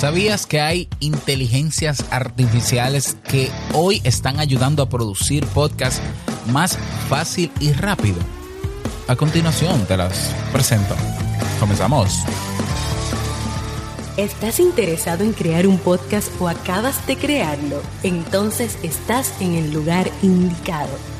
¿Sabías que hay inteligencias artificiales que hoy están ayudando a producir podcasts más fácil y rápido? A continuación te las presento. Comenzamos. ¿Estás interesado en crear un podcast o acabas de crearlo? Entonces estás en el lugar indicado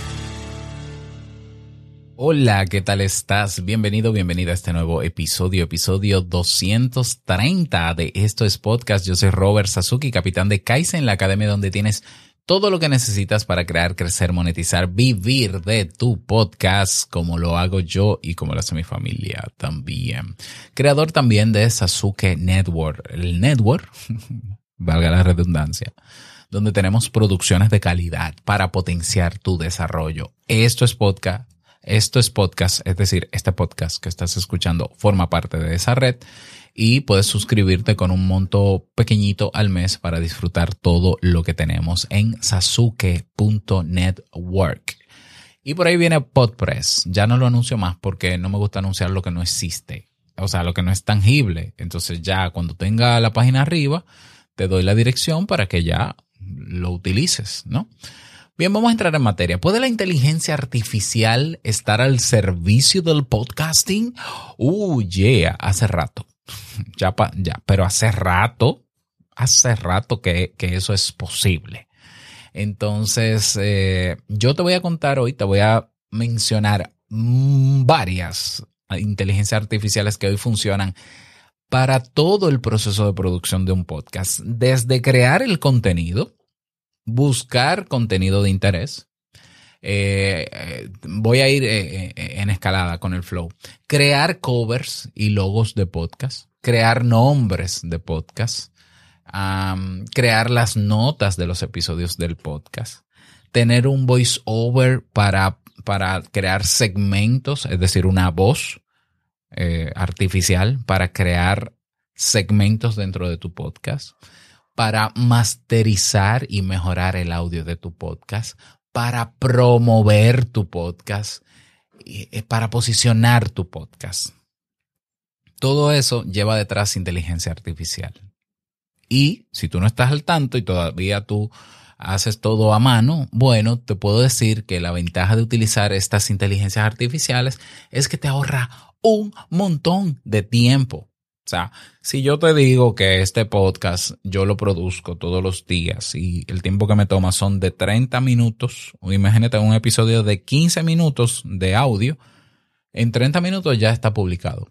Hola, ¿qué tal estás? Bienvenido, bienvenida a este nuevo episodio, episodio 230 de Esto es Podcast. Yo soy Robert Sasuki, capitán de Kaizen, la academia donde tienes todo lo que necesitas para crear, crecer, monetizar, vivir de tu podcast, como lo hago yo y como lo hace mi familia también. Creador también de Sasuke Network, el network, valga la redundancia donde tenemos producciones de calidad para potenciar tu desarrollo. Esto es podcast esto es podcast, es decir, este podcast que estás escuchando forma parte de esa red y puedes suscribirte con un monto pequeñito al mes para disfrutar todo lo que tenemos en sasuke.network. Y por ahí viene Podpress. Ya no lo anuncio más porque no me gusta anunciar lo que no existe, o sea, lo que no es tangible. Entonces ya cuando tenga la página arriba, te doy la dirección para que ya lo utilices, ¿no? Bien, vamos a entrar en materia. ¿Puede la inteligencia artificial estar al servicio del podcasting? Uh, yeah, hace rato. Ya, ya, pero hace rato, hace rato que, eso es posible. Entonces, eh, yo te voy a contar hoy, te voy a mencionar varias inteligencias artificiales que hoy funcionan para todo el proceso de producción de un podcast, desde crear el contenido, buscar contenido de interés. Eh, eh, voy a ir eh, en escalada con el flow. Crear covers y logos de podcast. Crear nombres de podcast. crear las notas de los episodios del podcast. Tener un voice over para, para crear segmentos, es decir, una voz artificial para crear segmentos dentro de tu podcast para masterizar y mejorar el audio de tu podcast, para promover tu podcast, eh, para posicionar tu podcast. Todo eso lleva detrás inteligencia artificial. Y si tú no estás al tanto y todavía tú haces todo a mano, bueno, te puedo decir que la ventaja de utilizar estas inteligencias artificiales es que te ahorra un montón de tiempo. Sea, si yo te digo que este podcast yo lo produzco todos los días y el tiempo que me toma son de 30 minutos, o imagínate un episodio de 15 minutos de audio, en 30 minutos ya está publicado.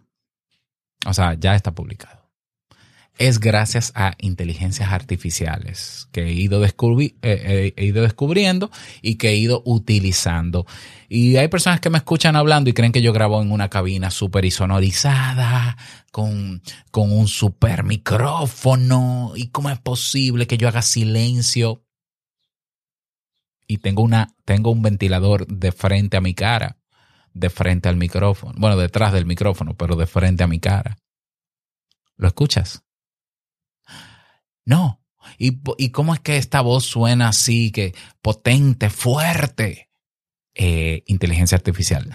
O sea, ya está publicado es gracias a inteligencias artificiales que he ido, eh, eh, he ido, descubriendo y que he ido utilizando. Y hay personas que me escuchan hablando y creen que yo grabo en una cabina súper sonorizada, con, con un super micrófono. ¿Y cómo es posible que yo haga silencio? Y tengo, una, tengo un ventilador de frente a mi cara, de frente al micrófono. Bueno, detrás del micrófono, pero de frente a mi cara. ¿Lo escuchas? No. ¿Y, cómo es que esta voz suena así, que potente, fuerte? Eh, inteligencia artificial.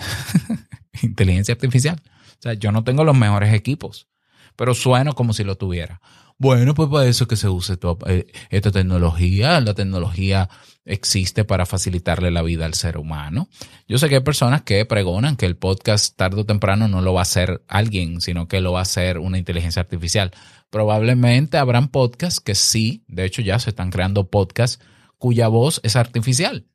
inteligencia artificial. O sea, yo no tengo los mejores equipos, pero sueno como si lo tuviera. Bueno, pues para eso que se use eh, esta tecnología. La tecnología existe para facilitarle la vida al ser humano. Yo sé que hay personas que pregonan que el podcast tarde o temprano no lo va a hacer alguien, sino que lo va a hacer una inteligencia artificial. Probablemente habrán podcasts que sí, de hecho ya se están creando podcasts cuya voz es artificial.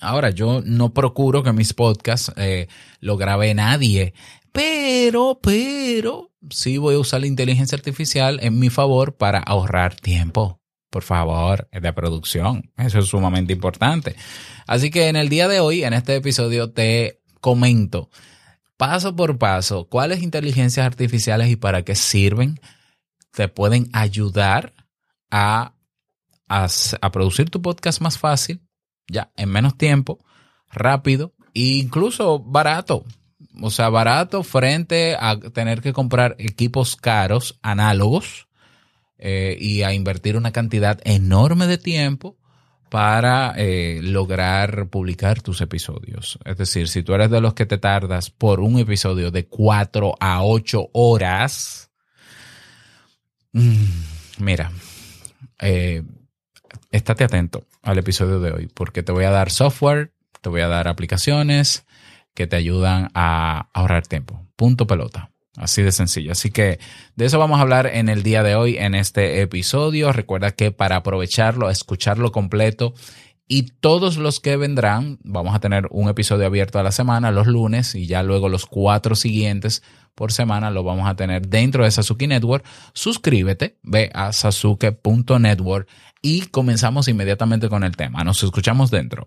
Ahora, yo no procuro que mis podcasts eh, lo grabe nadie, pero, pero, sí voy a usar la inteligencia artificial en mi favor para ahorrar tiempo. Por favor, de producción. Eso es sumamente importante. Así que en el día de hoy, en este episodio, te comento paso por paso cuáles inteligencias artificiales y para qué sirven te pueden ayudar a a, a producir tu podcast más fácil, ya, en menos tiempo, rápido e incluso barato. O sea, barato frente a tener que comprar equipos caros, análogos, eh, y a invertir una cantidad enorme de tiempo para eh, lograr publicar tus episodios. Es decir, si tú eres de los que te tardas por un episodio de 4 a 8 horas, mm, mira, eh, estate atento al episodio de hoy porque te voy a dar software, te voy a dar aplicaciones que te ayudan a ahorrar tiempo. Punto pelota. Así de sencillo. Así que de eso vamos a hablar en el día de hoy, en este episodio. Recuerda que para aprovecharlo, escucharlo completo y todos los que vendrán, vamos a tener un episodio abierto a la semana, los lunes, y ya luego los cuatro siguientes por semana lo vamos a tener dentro de Sasuke Network. Suscríbete, ve a sasuke.network y comenzamos inmediatamente con el tema. Nos escuchamos dentro.